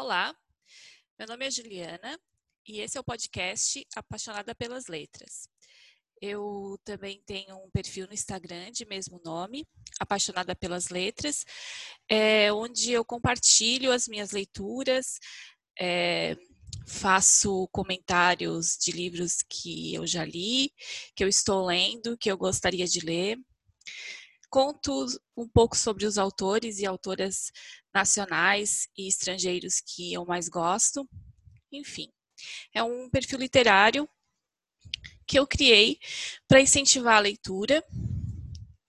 Olá, meu nome é Juliana e esse é o podcast Apaixonada pelas Letras. Eu também tenho um perfil no Instagram de mesmo nome, Apaixonada pelas Letras, é, onde eu compartilho as minhas leituras, é, faço comentários de livros que eu já li, que eu estou lendo, que eu gostaria de ler. Conto um pouco sobre os autores e autoras nacionais e estrangeiros que eu mais gosto. Enfim, é um perfil literário que eu criei para incentivar a leitura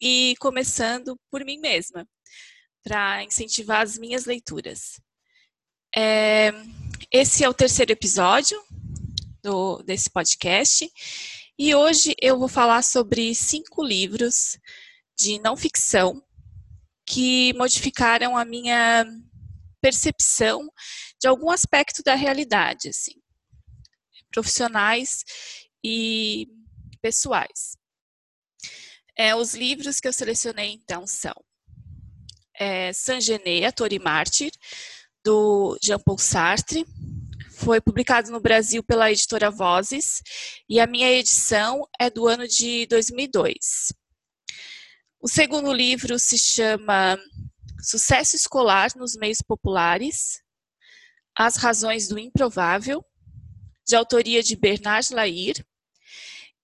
e começando por mim mesma, para incentivar as minhas leituras. É, esse é o terceiro episódio do, desse podcast e hoje eu vou falar sobre cinco livros de não ficção que modificaram a minha percepção de algum aspecto da realidade, assim, profissionais e pessoais. É, os livros que eu selecionei então são é, Saint-Gené, Ator e Mártir, do Jean-Paul Sartre, foi publicado no Brasil pela editora Vozes e a minha edição é do ano de 2002. O segundo livro se chama Sucesso Escolar nos Meios Populares: As Razões do Improvável, de autoria de Bernard Lair.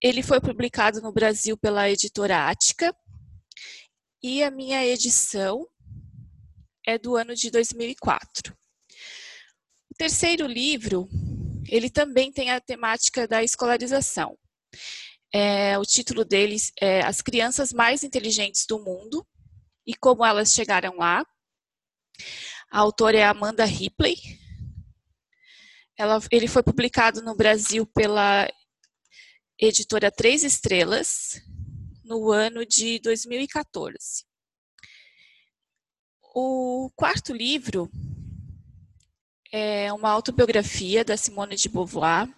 Ele foi publicado no Brasil pela editora Ática e a minha edição é do ano de 2004. O terceiro livro, ele também tem a temática da escolarização. É, o título deles é As Crianças Mais Inteligentes do Mundo e Como Elas Chegaram Lá. A autora é Amanda Ripley. Ela, ele foi publicado no Brasil pela editora Três Estrelas no ano de 2014. O quarto livro é uma autobiografia da Simone de Beauvoir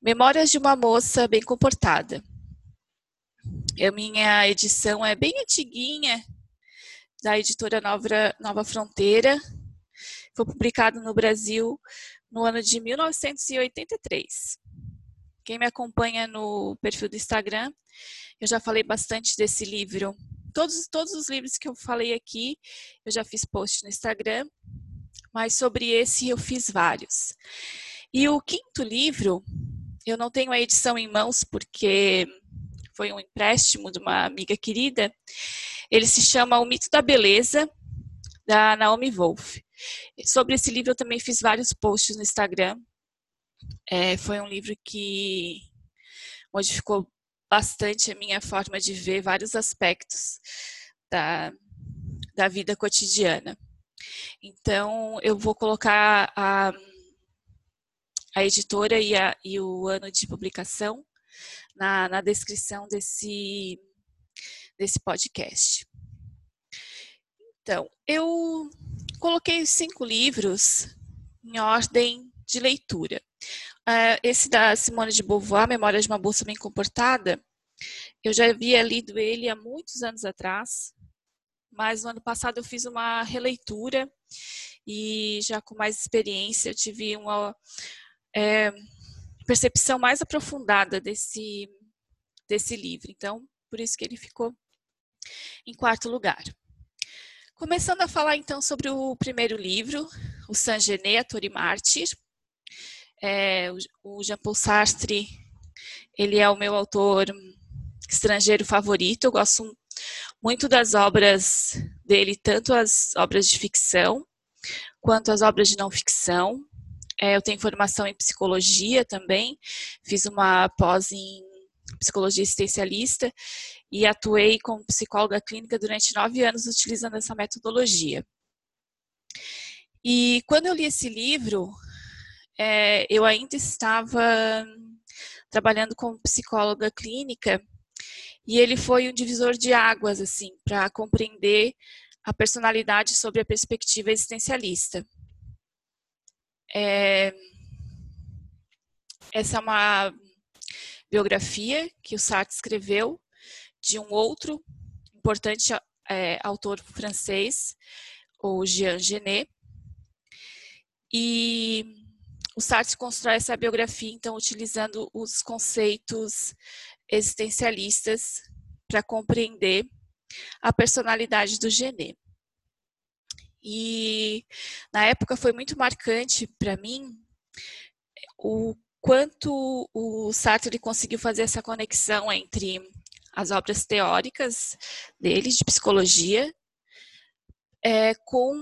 Memórias de uma moça bem comportada. A minha edição é bem antiguinha, da editora Nova, Nova Fronteira. Foi publicado no Brasil no ano de 1983. Quem me acompanha no perfil do Instagram, eu já falei bastante desse livro. Todos, todos os livros que eu falei aqui, eu já fiz post no Instagram, mas sobre esse eu fiz vários. E o quinto livro eu não tenho a edição em mãos porque foi um empréstimo de uma amiga querida. Ele se chama O Mito da Beleza, da Naomi Wolf. Sobre esse livro eu também fiz vários posts no Instagram. É, foi um livro que modificou bastante a minha forma de ver vários aspectos da, da vida cotidiana. Então, eu vou colocar a a editora e, a, e o ano de publicação na, na descrição desse, desse podcast. Então, eu coloquei os cinco livros em ordem de leitura. Uh, esse da Simone de Beauvoir, Memória de uma Bolsa Bem Comportada, eu já havia lido ele há muitos anos atrás, mas no ano passado eu fiz uma releitura e já com mais experiência eu tive uma, é, percepção mais aprofundada desse, desse livro. Então, por isso que ele ficou em quarto lugar. Começando a falar então sobre o primeiro livro, o Saint-Gené, Ator e Mártir. É, o Jean-Paul Sartre, ele é o meu autor estrangeiro favorito. Eu gosto muito das obras dele, tanto as obras de ficção quanto as obras de não ficção. É, eu tenho formação em psicologia também, fiz uma pós em psicologia existencialista e atuei como psicóloga clínica durante nove anos utilizando essa metodologia. E quando eu li esse livro, é, eu ainda estava trabalhando como psicóloga clínica e ele foi um divisor de águas assim para compreender a personalidade sobre a perspectiva existencialista. É, essa é uma biografia que o Sartre escreveu de um outro importante é, autor francês, o Jean Genet. E o Sartre constrói essa biografia, então, utilizando os conceitos existencialistas para compreender a personalidade do Genet. E na época foi muito marcante para mim o quanto o Sartre conseguiu fazer essa conexão entre as obras teóricas dele de psicologia é, com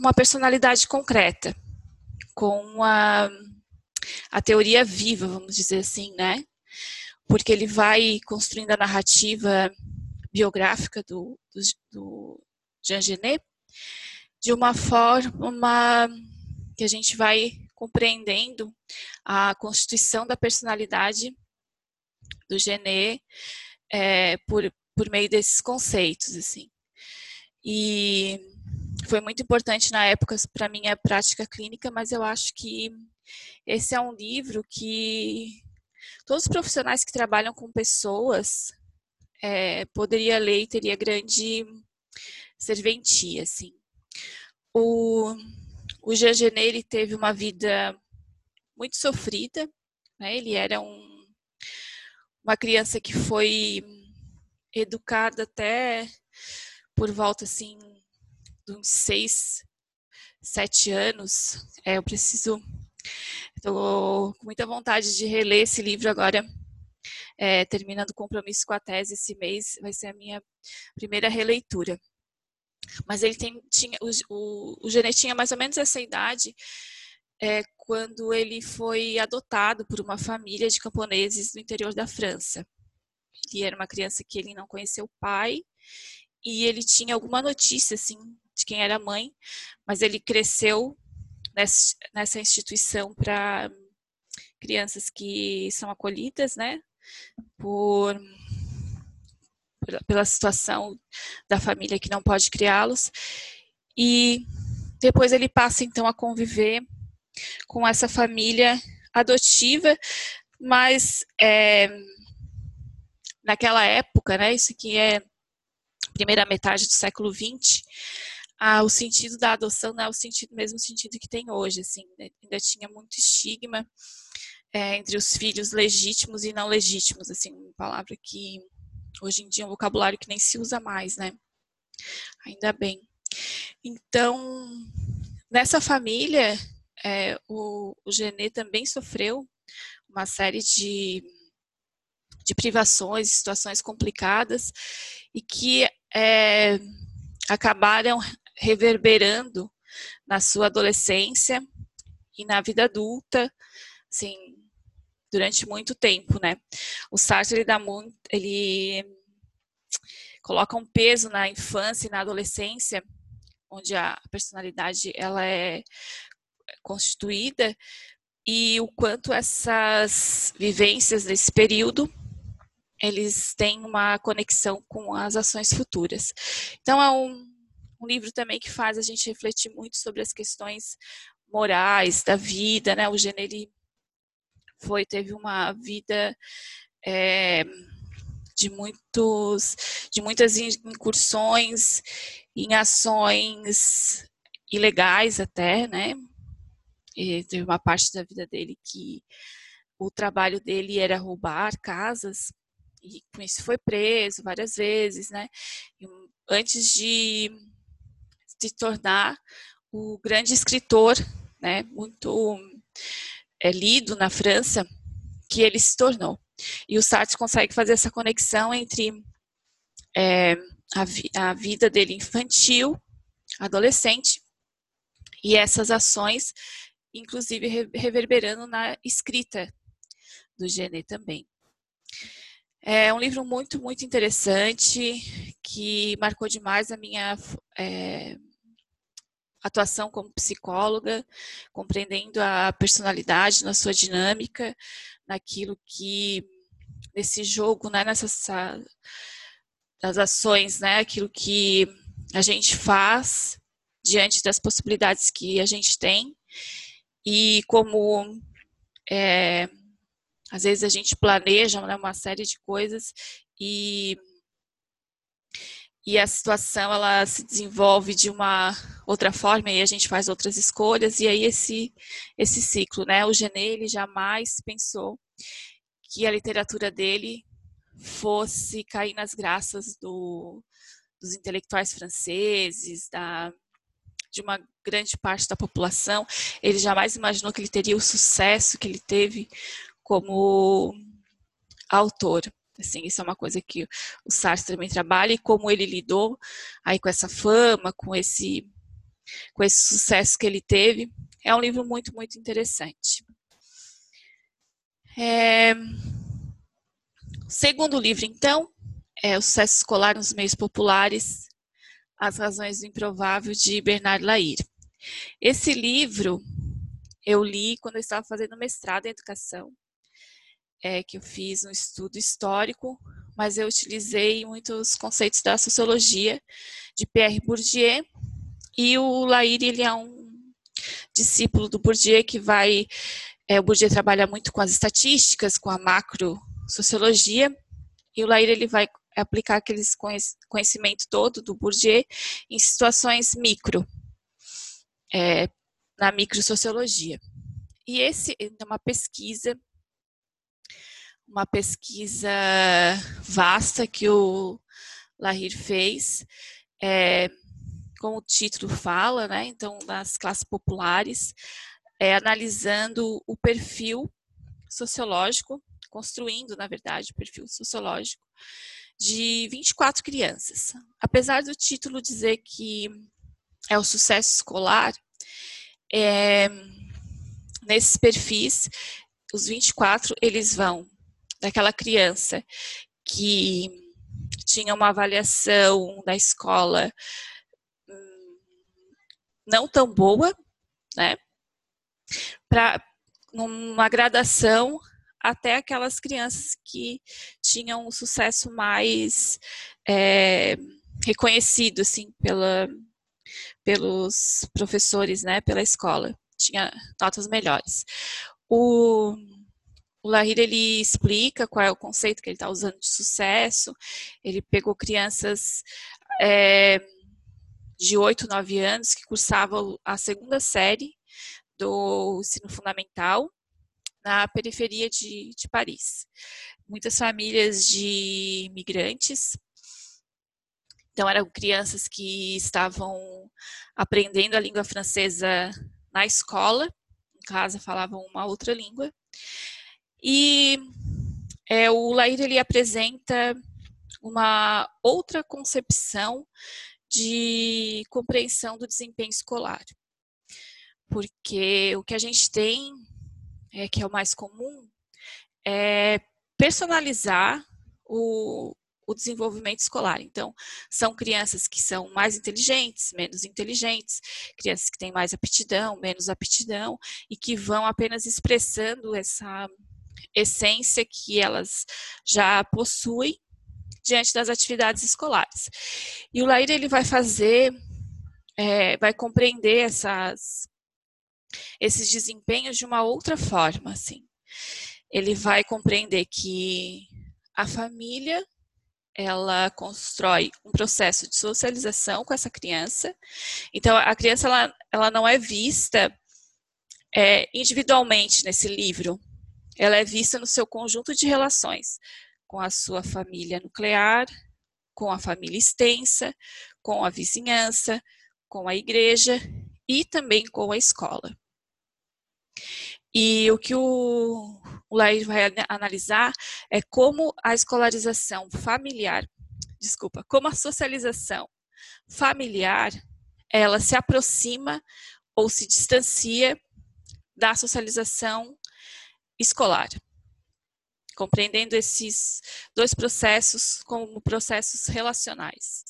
uma personalidade concreta, com a, a teoria viva, vamos dizer assim, né? Porque ele vai construindo a narrativa biográfica do, do, do Jean Genet de uma forma que a gente vai compreendendo a constituição da personalidade do Genet é, por, por meio desses conceitos, assim. E foi muito importante na época para minha prática clínica, mas eu acho que esse é um livro que todos os profissionais que trabalham com pessoas é, poderia ler e teria grande serventia, assim. O, o Jean Genet, ele teve uma vida muito sofrida, né? Ele era um, uma criança que foi educada até por volta, assim, de uns seis, sete anos. É, eu preciso... Estou com muita vontade de reler esse livro agora é, terminando o compromisso com a tese esse mês, vai ser a minha primeira releitura. Mas ele tem, tinha, o, o, o Genet tinha mais ou menos essa idade é, quando ele foi adotado por uma família de camponeses do interior da França. Ele era uma criança que ele não conheceu o pai e ele tinha alguma notícia assim de quem era a mãe, mas ele cresceu nessa, nessa instituição para crianças que são acolhidas, né, por pela situação da família que não pode criá-los. E depois ele passa então a conviver com essa família adotiva, mas é, naquela época, né, isso aqui é primeira metade do século XX, ah, o sentido da adoção não é o sentido mesmo sentido que tem hoje, assim, né, ainda tinha muito estigma é, entre os filhos legítimos e não legítimos, assim, uma palavra que hoje em dia é um vocabulário que nem se usa mais, né? Ainda bem. Então, nessa família, é, o, o Genê também sofreu uma série de, de privações, situações complicadas e que é, acabaram reverberando na sua adolescência e na vida adulta, assim, durante muito tempo, né? O Sartre ele dá muito, ele coloca um peso na infância e na adolescência, onde a personalidade ela é constituída e o quanto essas vivências desse período eles têm uma conexão com as ações futuras. Então é um, um livro também que faz a gente refletir muito sobre as questões morais da vida, né? O gênero foi teve uma vida é, de muitos de muitas incursões em ações ilegais até, né? E teve uma parte da vida dele que o trabalho dele era roubar casas e com isso foi preso várias vezes, né? E antes de se tornar o grande escritor, né? Muito é, lido na França que ele se tornou. E o Sartre consegue fazer essa conexão entre é, a, vi a vida dele infantil, adolescente, e essas ações, inclusive reverberando na escrita do Genet também. É um livro muito, muito interessante, que marcou demais a minha é, atuação como psicóloga, compreendendo a personalidade na sua dinâmica, naquilo que nesse jogo, né, nessas das ações, né, aquilo que a gente faz diante das possibilidades que a gente tem. E como é, às vezes a gente planeja né, uma série de coisas e e a situação ela se desenvolve de uma outra forma e a gente faz outras escolhas e aí esse esse ciclo, né? O Genet ele jamais pensou que a literatura dele fosse cair nas graças do, dos intelectuais franceses, da, de uma grande parte da população. Ele jamais imaginou que ele teria o sucesso que ele teve como autor. Assim, isso é uma coisa que o Sartre também trabalha e como ele lidou aí com essa fama, com esse com esse sucesso que ele teve. É um livro muito, muito interessante. É... O segundo livro, então, é O Sucesso Escolar nos Meios Populares, As Razões do Improvável, de Bernard Lair. Esse livro eu li quando eu estava fazendo mestrado em educação é, que eu fiz um estudo histórico, mas eu utilizei muitos conceitos da sociologia de Pierre Bourdieu e o Lair ele é um discípulo do Bourdieu que vai é, o Bourdieu trabalha muito com as estatísticas, com a macro sociologia e o Lair ele vai aplicar aqueles conhecimento todo do Bourdieu em situações micro, é, na microsociologia. E esse é uma pesquisa uma pesquisa vasta que o Lahir fez, é, como o título fala, né? Então, nas classes populares, é, analisando o perfil sociológico, construindo, na verdade, o perfil sociológico de 24 crianças. Apesar do título dizer que é o sucesso escolar, é, nesses perfis, os 24, eles vão daquela criança que tinha uma avaliação da escola não tão boa, né? Para uma gradação até aquelas crianças que tinham um sucesso mais é, reconhecido, assim, pela, pelos professores, né, pela escola, tinha notas melhores. O o Lahir ele explica qual é o conceito que ele está usando de sucesso. Ele pegou crianças é, de 8, 9 anos que cursavam a segunda série do ensino fundamental na periferia de, de Paris. Muitas famílias de imigrantes. Então, eram crianças que estavam aprendendo a língua francesa na escola, em casa falavam uma outra língua, e é, o Lair ele apresenta uma outra concepção de compreensão do desempenho escolar. Porque o que a gente tem, é, que é o mais comum, é personalizar o, o desenvolvimento escolar. Então, são crianças que são mais inteligentes, menos inteligentes, crianças que têm mais aptidão, menos aptidão, e que vão apenas expressando essa essência que elas já possuem diante das atividades escolares. E o Laíra ele vai fazer, é, vai compreender essas, esses desempenhos de uma outra forma, assim. Ele vai compreender que a família ela constrói um processo de socialização com essa criança. Então, a criança ela, ela não é vista é, individualmente nesse livro, ela é vista no seu conjunto de relações com a sua família nuclear, com a família extensa, com a vizinhança, com a igreja e também com a escola. E o que o, o vai analisar é como a escolarização familiar, desculpa, como a socialização familiar, ela se aproxima ou se distancia da socialização escolar, compreendendo esses dois processos como processos relacionais.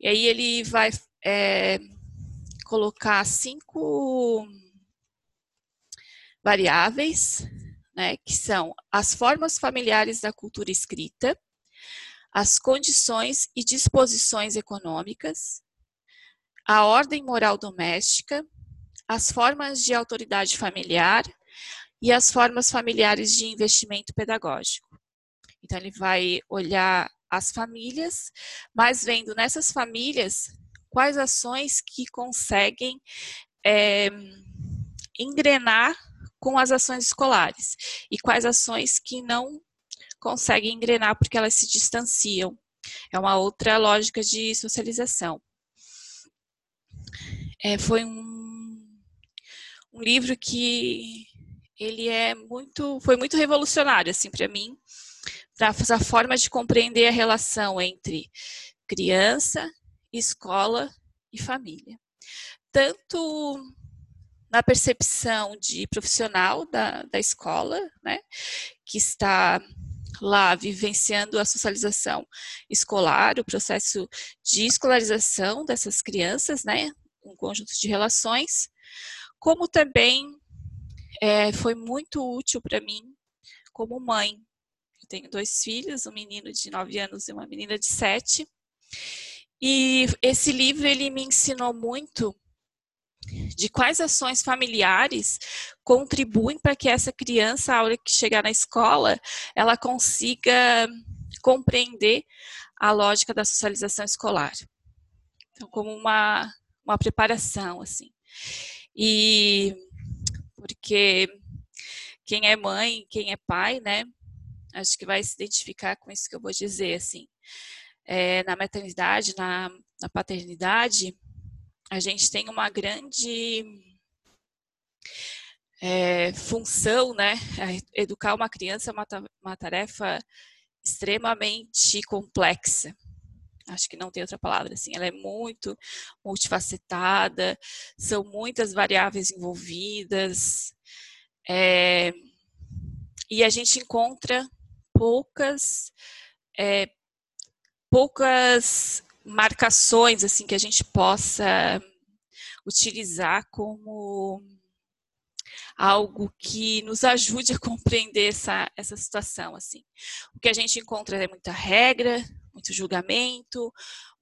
E aí ele vai é, colocar cinco variáveis, né, que são as formas familiares da cultura escrita, as condições e disposições econômicas, a ordem moral doméstica, as formas de autoridade familiar, e as formas familiares de investimento pedagógico. Então, ele vai olhar as famílias, mas vendo nessas famílias quais ações que conseguem é, engrenar com as ações escolares e quais ações que não conseguem engrenar porque elas se distanciam. É uma outra lógica de socialização. É, foi um, um livro que ele é muito, foi muito revolucionário assim para mim, para a forma de compreender a relação entre criança, escola e família. Tanto na percepção de profissional da, da escola, né, que está lá vivenciando a socialização escolar, o processo de escolarização dessas crianças, né, um conjunto de relações, como também é, foi muito útil para mim como mãe. Eu tenho dois filhos, um menino de 9 anos e uma menina de 7. E esse livro ele me ensinou muito de quais ações familiares contribuem para que essa criança, a hora que chegar na escola, ela consiga compreender a lógica da socialização escolar. Então, como uma, uma preparação, assim. E porque quem é mãe, quem é pai, né, acho que vai se identificar com isso que eu vou dizer, assim. É, na maternidade, na, na paternidade, a gente tem uma grande é, função, né? Educar uma criança é uma, uma tarefa extremamente complexa. Acho que não tem outra palavra assim. Ela é muito multifacetada, são muitas variáveis envolvidas, é, e a gente encontra poucas é, poucas marcações assim que a gente possa utilizar como algo que nos ajude a compreender essa, essa situação assim. O que a gente encontra é muita regra, muito julgamento,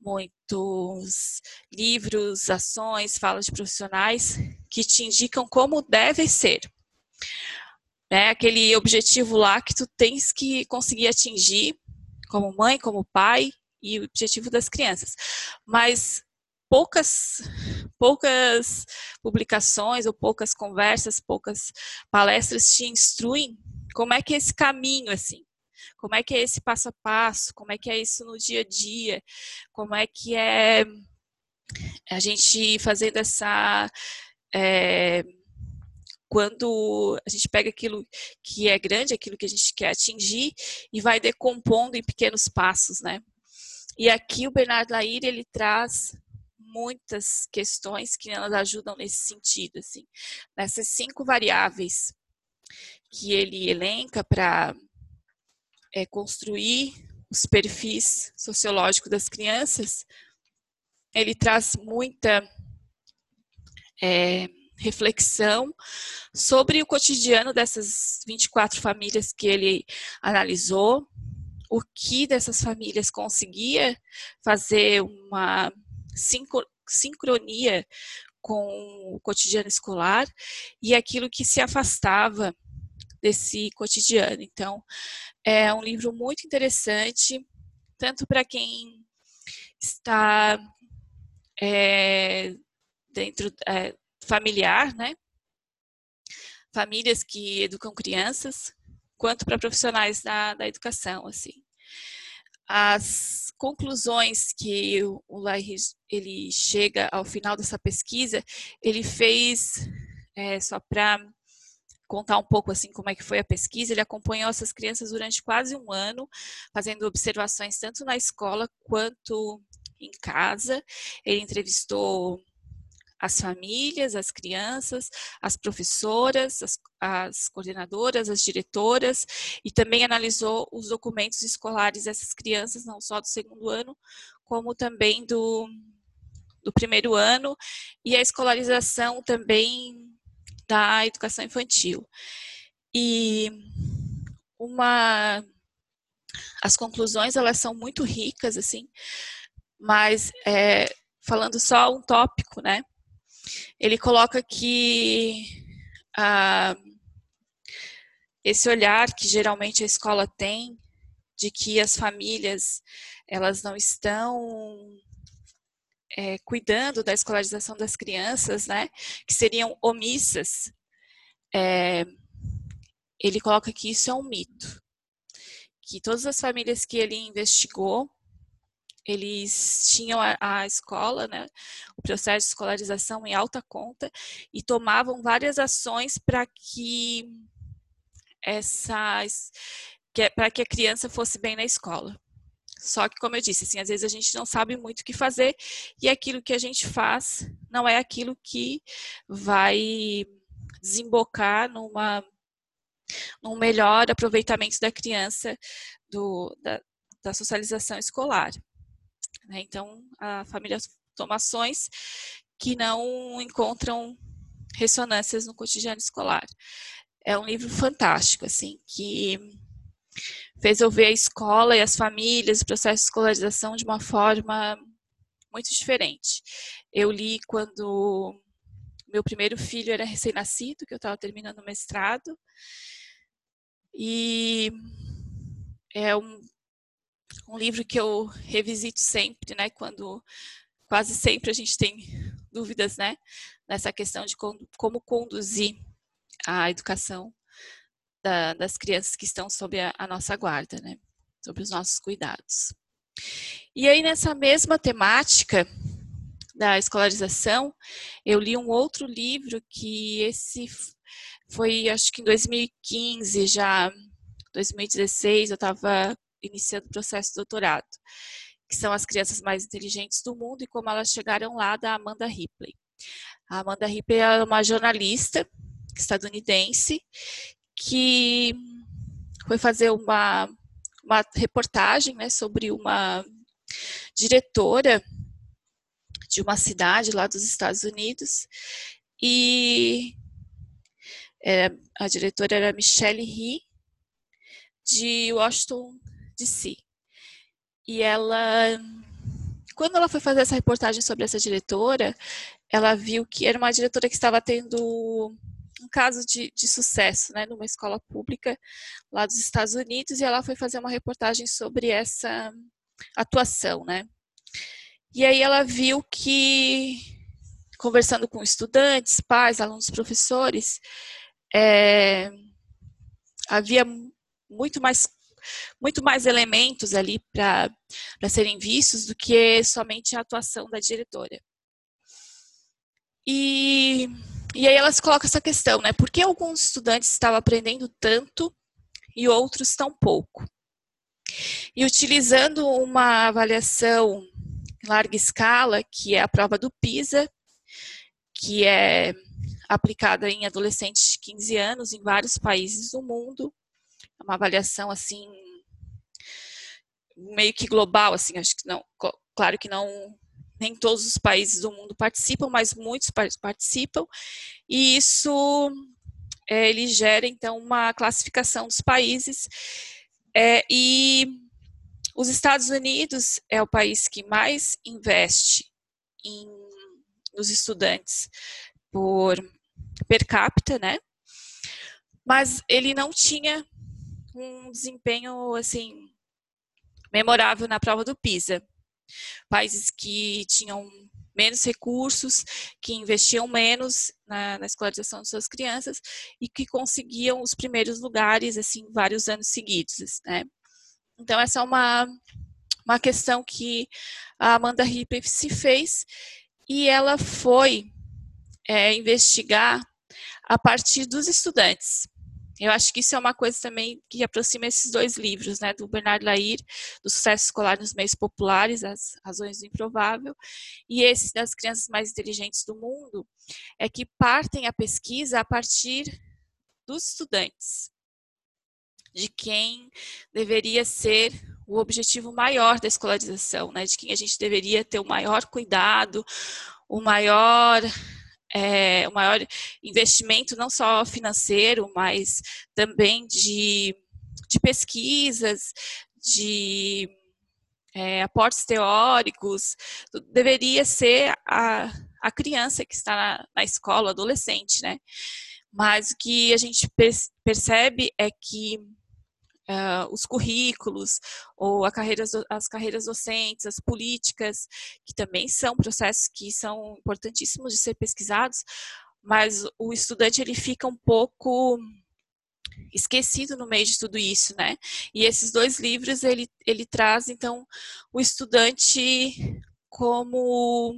muitos livros, ações, falas de profissionais que te indicam como deve ser. Né? Aquele objetivo lá que tu tens que conseguir atingir como mãe, como pai, e o objetivo das crianças. Mas poucas poucas publicações ou poucas conversas, poucas palestras te instruem como é que é esse caminho assim. Como é que é esse passo a passo? Como é que é isso no dia a dia? Como é que é a gente fazendo essa é, quando a gente pega aquilo que é grande, aquilo que a gente quer atingir e vai decompondo em pequenos passos, né? E aqui o Bernardo Laire, ele traz muitas questões que nos ajudam nesse sentido, assim. Nessas cinco variáveis que ele elenca para é, construir os perfis sociológicos das crianças, ele traz muita é, reflexão sobre o cotidiano dessas 24 famílias que ele analisou, o que dessas famílias conseguia fazer uma sincronia com o cotidiano escolar e aquilo que se afastava desse cotidiano. Então, é um livro muito interessante, tanto para quem está é, dentro é, familiar, né? Famílias que educam crianças, quanto para profissionais da, da educação, assim. As conclusões que o Lahir ele chega ao final dessa pesquisa, ele fez é, só para contar um pouco assim como é que foi a pesquisa. Ele acompanhou essas crianças durante quase um ano, fazendo observações tanto na escola quanto em casa. Ele entrevistou as famílias, as crianças, as professoras, as, as, coordenadoras, as diretoras, e também analisou os documentos escolares dessas crianças, não só do segundo ano, como também do, do primeiro ano, e a escolarização também da educação infantil. E uma as conclusões elas são muito ricas assim, mas é, falando só um tópico, né? ele coloca que ah, esse olhar que geralmente a escola tem de que as famílias elas não estão é, cuidando da escolarização das crianças, né, que seriam omissas, é, ele coloca que isso é um mito, que todas as famílias que ele investigou, eles tinham a, a, escola, né, o processo de escolarização em alta conta e tomavam várias ações para que essas que, é, para que a criança fosse bem na escola. Só que, como eu disse, assim, às vezes a gente não sabe muito o que fazer e aquilo que a gente faz não é aquilo que vai desembocar numa num melhor aproveitamento da criança do, da, da socialização escolar. Né? Então, a família toma ações que não encontram ressonâncias no cotidiano escolar. É um livro fantástico, assim, que fez eu ver a escola e as famílias, o processo de escolarização de uma forma muito diferente. Eu li quando meu primeiro filho era recém-nascido, que eu estava terminando o mestrado, e é um, um livro que eu revisito sempre, né, quando quase sempre a gente tem dúvidas, né, nessa questão de como, como conduzir a educação da, das crianças que estão sob a, a nossa guarda, né? Os nossos cuidados. E aí, nessa mesma temática da escolarização, eu li um outro livro que esse foi, acho que em 2015, já 2016, eu estava iniciando o processo de doutorado, que são as crianças mais inteligentes do mundo e como elas chegaram lá, da Amanda Ripley. A Amanda Ripley é uma jornalista estadunidense que foi fazer uma, uma reportagem né, sobre uma diretora de uma cidade lá dos Estados Unidos. E é, a diretora era Michelle He de Washington DC e ela quando ela foi fazer essa reportagem sobre essa diretora ela viu que era uma diretora que estava tendo um caso de, de sucesso, né, numa escola pública lá dos Estados Unidos, e ela foi fazer uma reportagem sobre essa atuação, né. E aí ela viu que, conversando com estudantes, pais, alunos, professores, é, havia muito mais muito mais elementos ali para serem vistos do que somente a atuação da diretora. E e aí elas colocam essa questão, né? Por que alguns estudantes estavam aprendendo tanto e outros tão pouco? E utilizando uma avaliação em larga escala, que é a prova do PISA, que é aplicada em adolescentes de 15 anos em vários países do mundo, é uma avaliação assim meio que global, assim, acho que não, claro que não nem todos os países do mundo participam, mas muitos participam, e isso é, ele gera então uma classificação dos países. É, e os Estados Unidos é o país que mais investe em, nos estudantes por per capita, né? Mas ele não tinha um desempenho assim memorável na prova do PISA países que tinham menos recursos, que investiam menos na, na, escolarização de suas crianças e que conseguiam os primeiros lugares, assim, vários anos seguidos, né? Então, essa é uma, uma questão que a Amanda Ripley se fez e ela foi é, investigar a partir dos estudantes. Eu acho que isso é uma coisa também que aproxima esses dois livros, né, do Bernard Lair, do sucesso escolar nos meios populares, as razões do improvável, e esse das crianças mais inteligentes do mundo, é que partem a pesquisa a partir dos estudantes, de quem deveria ser o objetivo maior da escolarização, né, de quem a gente deveria ter o maior cuidado, o maior é, o maior investimento, não só financeiro, mas também de, de pesquisas, de é, aportes teóricos, deveria ser a, a criança que está na, na escola, adolescente, né? Mas o que a gente percebe é que uh, os currículos, ou as carreiras docentes, as políticas, que também são processos que são importantíssimos de ser pesquisados, mas o estudante ele fica um pouco esquecido no meio de tudo isso, né? E esses dois livros ele, ele traz então o estudante como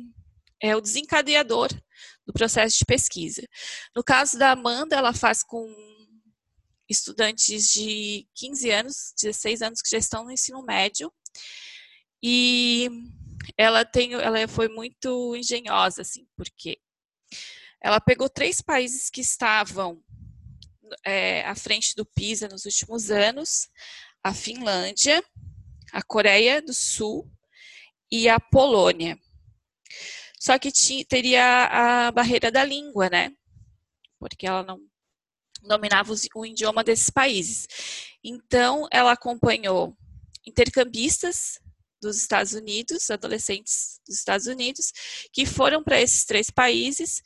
é o desencadeador do processo de pesquisa. No caso da Amanda, ela faz com estudantes de 15 anos, 16 anos que já estão no ensino médio. E ela tem, ela foi muito engenhosa assim, porque ela pegou três países que estavam é, à frente do PISA nos últimos anos: a Finlândia, a Coreia do Sul e a Polônia. Só que tinha, teria a barreira da língua, né? Porque ela não dominava o idioma desses países. Então, ela acompanhou intercambistas dos Estados Unidos, adolescentes dos Estados Unidos, que foram para esses três países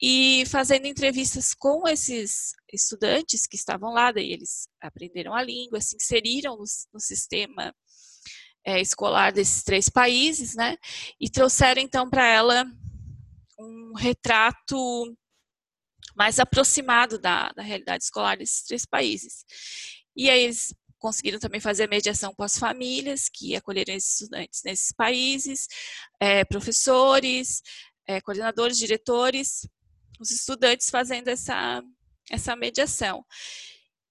e fazendo entrevistas com esses estudantes que estavam lá, daí eles aprenderam a língua, se inseriram no, no sistema é, escolar desses três países, né? E trouxeram então para ela um retrato mais aproximado da, da realidade escolar desses três países. E aí eles conseguiram também fazer a mediação com as famílias que acolheram esses estudantes nesses países, é, professores, é, coordenadores, diretores, os estudantes fazendo essa, essa mediação.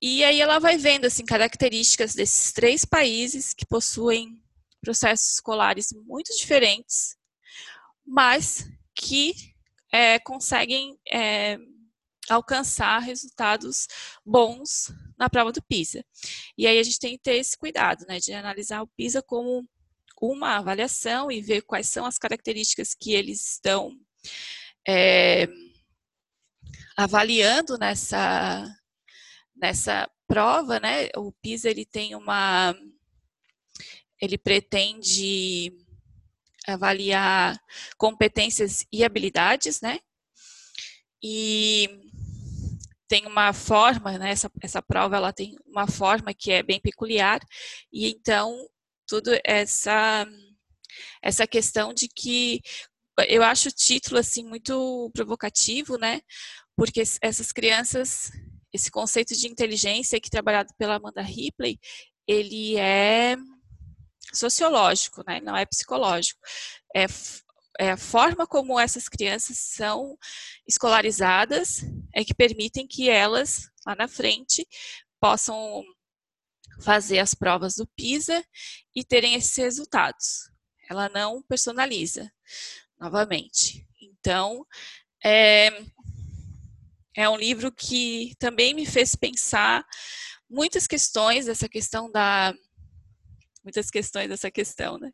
E aí ela vai vendo assim características desses três países que possuem processos escolares muito diferentes, mas que é, conseguem é, alcançar resultados bons na prova do PISA. E aí a gente tem que ter esse cuidado, né, de analisar o PISA como uma avaliação e ver quais são as características que eles estão é, avaliando nessa nessa prova, né? O PISA ele tem uma ele pretende avaliar competências e habilidades, né? E tem uma forma, né? Essa, essa prova ela tem uma forma que é bem peculiar e então tudo essa essa questão de que eu acho o título assim muito provocativo, né? Porque essas crianças, esse conceito de inteligência que é trabalhado pela Amanda Ripley, ele é sociológico, né? não é psicológico. É, é a forma como essas crianças são escolarizadas é que permitem que elas, lá na frente, possam fazer as provas do PISA e terem esses resultados. Ela não personaliza, novamente. Então, é, é um livro que também me fez pensar muitas questões, essa questão da muitas questões dessa questão, né?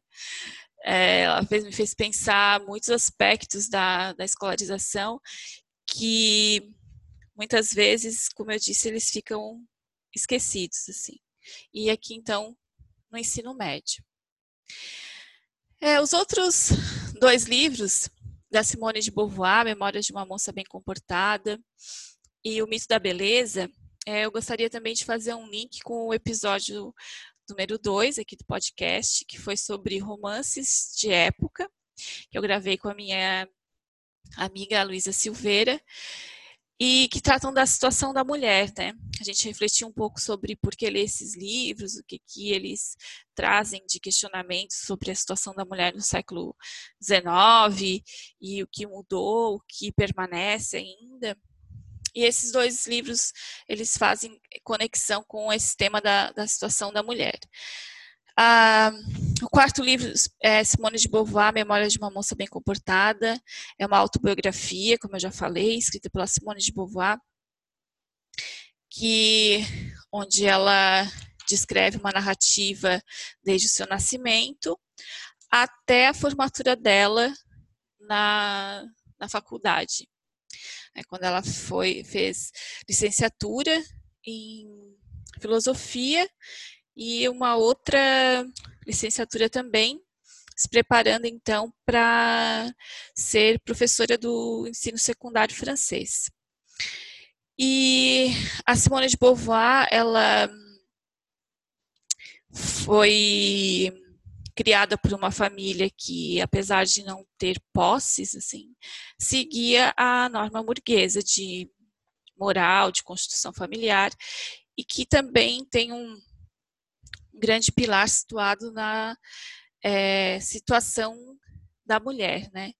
É, ela fez, me fez pensar muitos aspectos da, da escolarização que muitas vezes, como eu disse, eles ficam esquecidos, assim. E aqui, então, no ensino médio. É, os outros dois livros, da Simone de Beauvoir, Memórias de uma Moça Bem Comportada, e O Mito da Beleza, é, eu gostaria também de fazer um link com o episódio número 2 aqui do podcast, que foi sobre romances de época, que eu gravei com a minha amiga Luísa Silveira, e que tratam da situação da mulher, né? A gente refletiu um pouco sobre por que ler esses livros, o que, que eles trazem de questionamentos sobre a situação da mulher no século XIX e o que mudou, o que permanece ainda. E esses dois livros, eles fazem conexão com esse tema da, da situação da mulher. Ah, o quarto livro é Simone de Beauvoir, Memórias de uma Moça Bem Comportada. É uma autobiografia, como eu já falei, escrita pela Simone de Beauvoir, que, onde ela descreve uma narrativa desde o seu nascimento até a formatura dela na, na faculdade. Quando ela foi fez licenciatura em filosofia e uma outra licenciatura também, se preparando então para ser professora do ensino secundário francês. E a Simone de Beauvoir, ela foi criada por uma família que, apesar de não ter posses, assim, seguia a norma burguesa de moral, de constituição familiar, e que também tem um grande pilar situado na é, situação da mulher, né?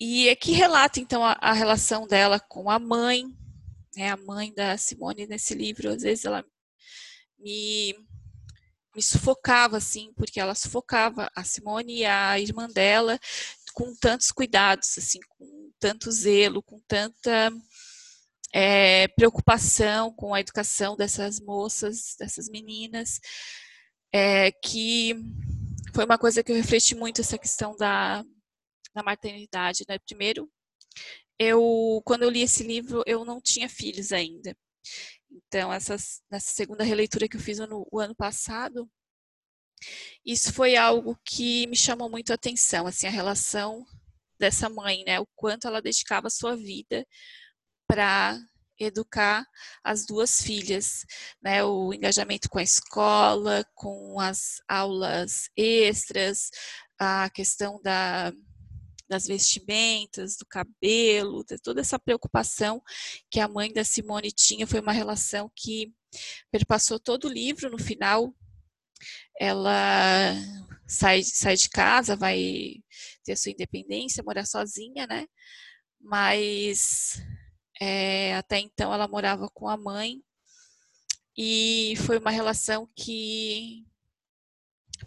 E é que relata então a, a relação dela com a mãe, né? A mãe da Simone nesse livro, às vezes ela me me sufocava assim, porque ela sufocava a Simone e a irmã dela com tantos cuidados, assim, com tanto zelo, com tanta é, preocupação com a educação dessas moças, dessas meninas, é, que foi uma coisa que eu refleti muito essa questão da, da maternidade, né? Primeiro, eu quando eu li esse livro eu não tinha filhos ainda. Então, essas, nessa segunda releitura que eu fiz no, o ano passado, isso foi algo que me chamou muito a atenção, assim, a relação dessa mãe, né? O quanto ela dedicava a sua vida para educar as duas filhas, né? O engajamento com a escola, com as aulas extras, a questão da das vestimentas, do cabelo, toda essa preocupação que a mãe da Simone tinha foi uma relação que perpassou todo o livro. No final, ela sai, sai de casa, vai ter sua independência, morar sozinha, né? Mas é, até então ela morava com a mãe e foi uma relação que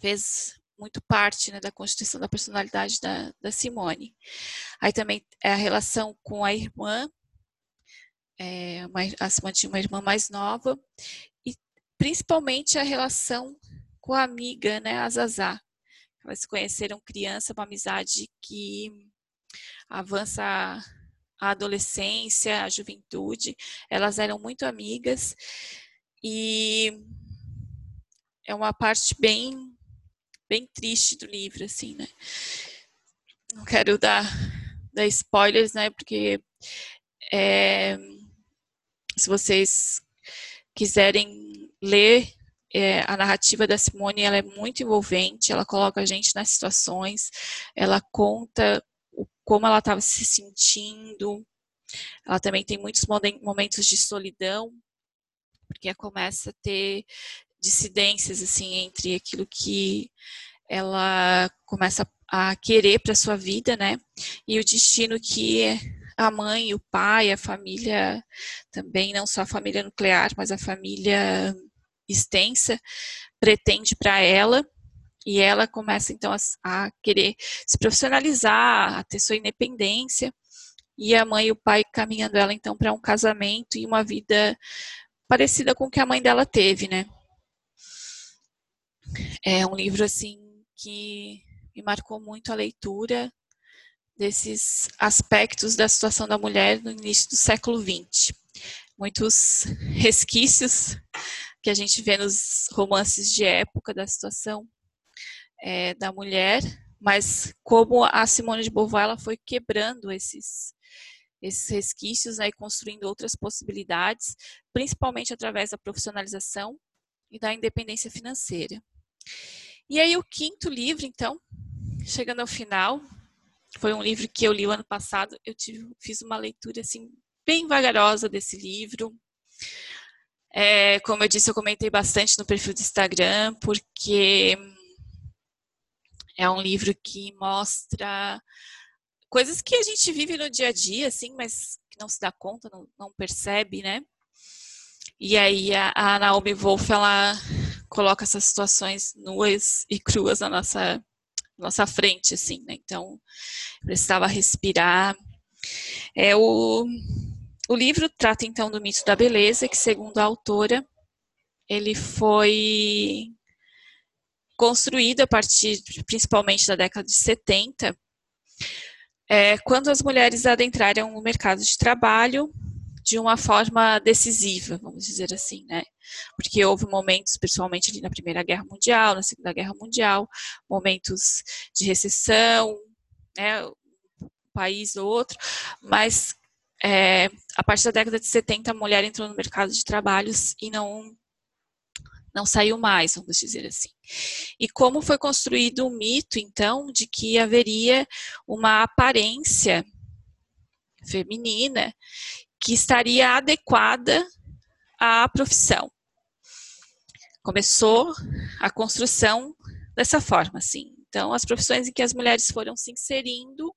fez muito parte né, da constituição da personalidade da, da, Simone. Aí também é a relação com a irmã, é, uma, a Simone tinha uma irmã mais nova, e principalmente a relação com a amiga, né, a Zazá. Elas se conheceram criança, uma amizade que avança a adolescência, a juventude. Elas eram muito amigas e é uma parte bem bem triste do livro, assim, né? Não quero dar, dar spoilers, né? Porque é, se vocês quiserem ler é, a narrativa da Simone, ela é muito envolvente, ela coloca a gente nas situações, ela conta o, como ela estava se sentindo, ela também tem muitos momentos de solidão, porque começa a ter dissidências assim entre aquilo que ela começa a querer para sua vida, né? E o destino que a mãe, o pai, a família também não só a família nuclear, mas a família extensa pretende para ela. E ela começa então a, a querer se profissionalizar, a ter sua independência e a mãe e o pai caminhando ela então para um casamento e uma vida parecida com o que a mãe dela teve, né? É um livro assim que me marcou muito a leitura desses aspectos da situação da mulher no início do século XX. Muitos resquícios que a gente vê nos romances de época da situação é, da mulher, mas como a Simone de Beauvoir ela foi quebrando esses esses resquícios né, e construindo outras possibilidades, principalmente através da profissionalização e da independência financeira. E aí o quinto livro, então, chegando ao final, foi um livro que eu li o ano passado. Eu tive, fiz uma leitura assim bem vagarosa desse livro. É, como eu disse, eu comentei bastante no perfil do Instagram, porque é um livro que mostra coisas que a gente vive no dia a dia, assim, mas que não se dá conta, não, não percebe, né? E aí a, a Naomi Wolf, ela coloca essas situações nuas e cruas na nossa, nossa frente, assim, né? Então, precisava respirar. É, o, o livro trata, então, do mito da beleza, que, segundo a autora, ele foi construído a partir, principalmente, da década de 70, é, quando as mulheres adentraram no mercado de trabalho de uma forma decisiva, vamos dizer assim, né? Porque houve momentos, principalmente ali na Primeira Guerra Mundial, na Segunda Guerra Mundial, momentos de recessão, né? Um país ou outro, mas é, a partir da década de 70 a mulher entrou no mercado de trabalhos e não não saiu mais, vamos dizer assim. E como foi construído o mito, então, de que haveria uma aparência feminina que estaria adequada à profissão. Começou a construção dessa forma, assim. Então, as profissões em que as mulheres foram se inserindo,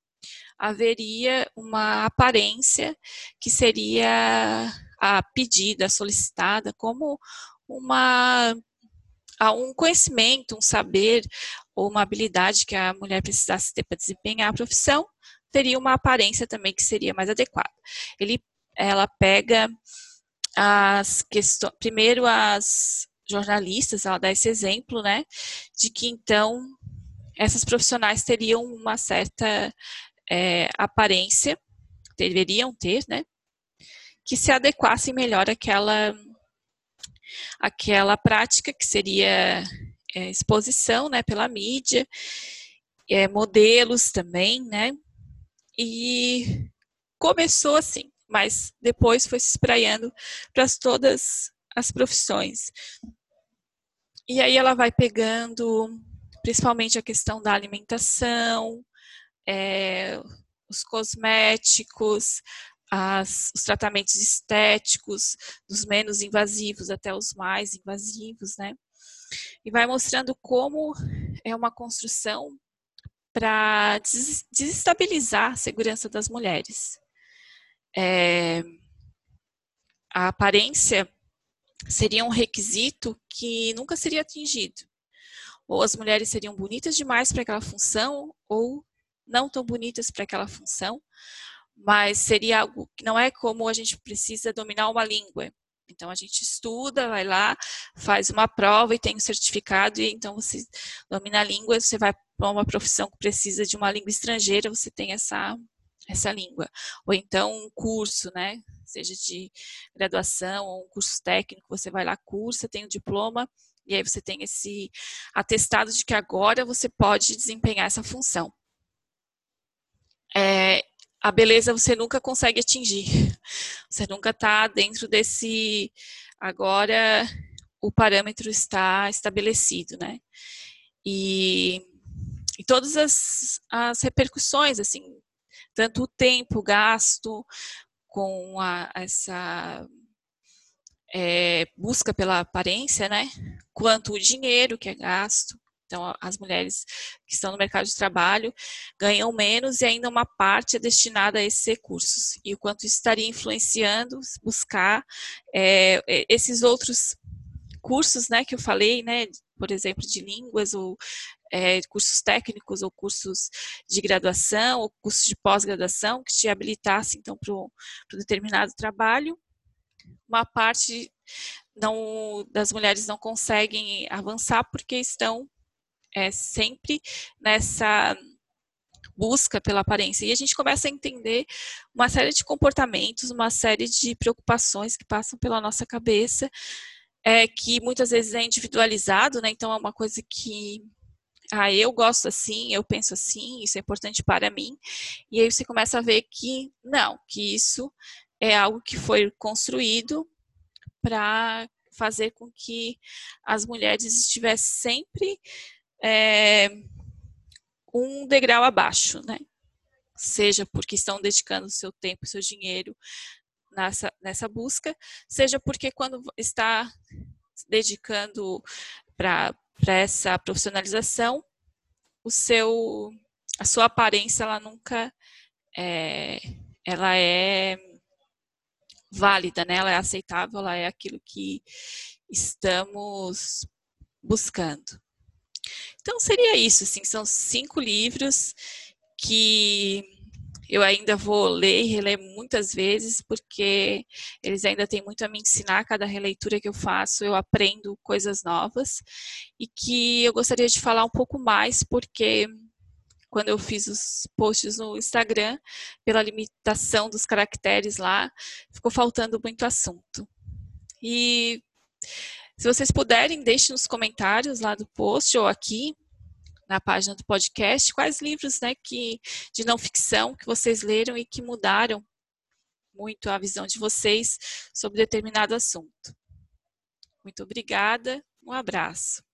haveria uma aparência que seria a pedida, solicitada, como uma um conhecimento, um saber ou uma habilidade que a mulher precisasse ter para desempenhar a profissão, teria uma aparência também que seria mais adequada. Ele, ela pega as questões, primeiro as jornalistas, ela dá esse exemplo, né, de que então essas profissionais teriam uma certa é, aparência, deveriam ter, né, que se adequassem melhor àquela, àquela prática que seria é, exposição, né, pela mídia, é, modelos também, né, e começou assim, mas depois foi se espraiando para todas as profissões. E aí ela vai pegando principalmente a questão da alimentação, é, os cosméticos, as, os tratamentos estéticos, dos menos invasivos até os mais invasivos, né? E vai mostrando como é uma construção para desestabilizar a segurança das mulheres. É, a aparência seria um requisito que nunca seria atingido. Ou as mulheres seriam bonitas demais para aquela função, ou não tão bonitas para aquela função, mas seria algo que não é como a gente precisa dominar uma língua. Então a gente estuda, vai lá, faz uma prova e tem um certificado, e então você domina a língua, você vai para uma profissão que precisa de uma língua estrangeira, você tem essa, essa língua. Ou então um curso, né? Seja de graduação ou um curso técnico, você vai lá, cursa, tem o um diploma, e aí você tem esse atestado de que agora você pode desempenhar essa função. É, a beleza você nunca consegue atingir. Você nunca está dentro desse. Agora o parâmetro está estabelecido, né? E, e todas as, as repercussões, assim, tanto o tempo gasto com a, essa é, busca pela aparência, né? Quanto o dinheiro que é gasto. Então, as mulheres que estão no mercado de trabalho ganham menos e ainda uma parte é destinada a esses recursos. E o quanto isso estaria influenciando buscar é, esses outros cursos, né, que eu falei, né, por exemplo, de línguas ou é, cursos técnicos ou cursos de graduação ou cursos de pós-graduação que te habilitassem então para um determinado trabalho. Uma parte não, das mulheres não conseguem avançar porque estão é sempre nessa busca pela aparência. E a gente começa a entender uma série de comportamentos, uma série de preocupações que passam pela nossa cabeça, é, que muitas vezes é individualizado, né? Então é uma coisa que ah, eu gosto assim, eu penso assim, isso é importante para mim. E aí você começa a ver que não, que isso é algo que foi construído para fazer com que as mulheres estivessem sempre é, um degrau abaixo, né? Seja porque estão dedicando seu tempo, seu dinheiro nessa, nessa busca, seja porque quando está dedicando para essa profissionalização, o seu, a sua aparência ela nunca é, ela é válida, né? Ela é aceitável, ela é aquilo que estamos buscando. Então seria isso, assim, são cinco livros que eu ainda vou ler e reler muitas vezes, porque eles ainda têm muito a me ensinar. Cada releitura que eu faço, eu aprendo coisas novas. E que eu gostaria de falar um pouco mais, porque quando eu fiz os posts no Instagram, pela limitação dos caracteres lá, ficou faltando muito assunto. E se vocês puderem, deixem nos comentários lá do post ou aqui na página do podcast quais livros né, que, de não ficção que vocês leram e que mudaram muito a visão de vocês sobre determinado assunto. Muito obrigada, Um abraço.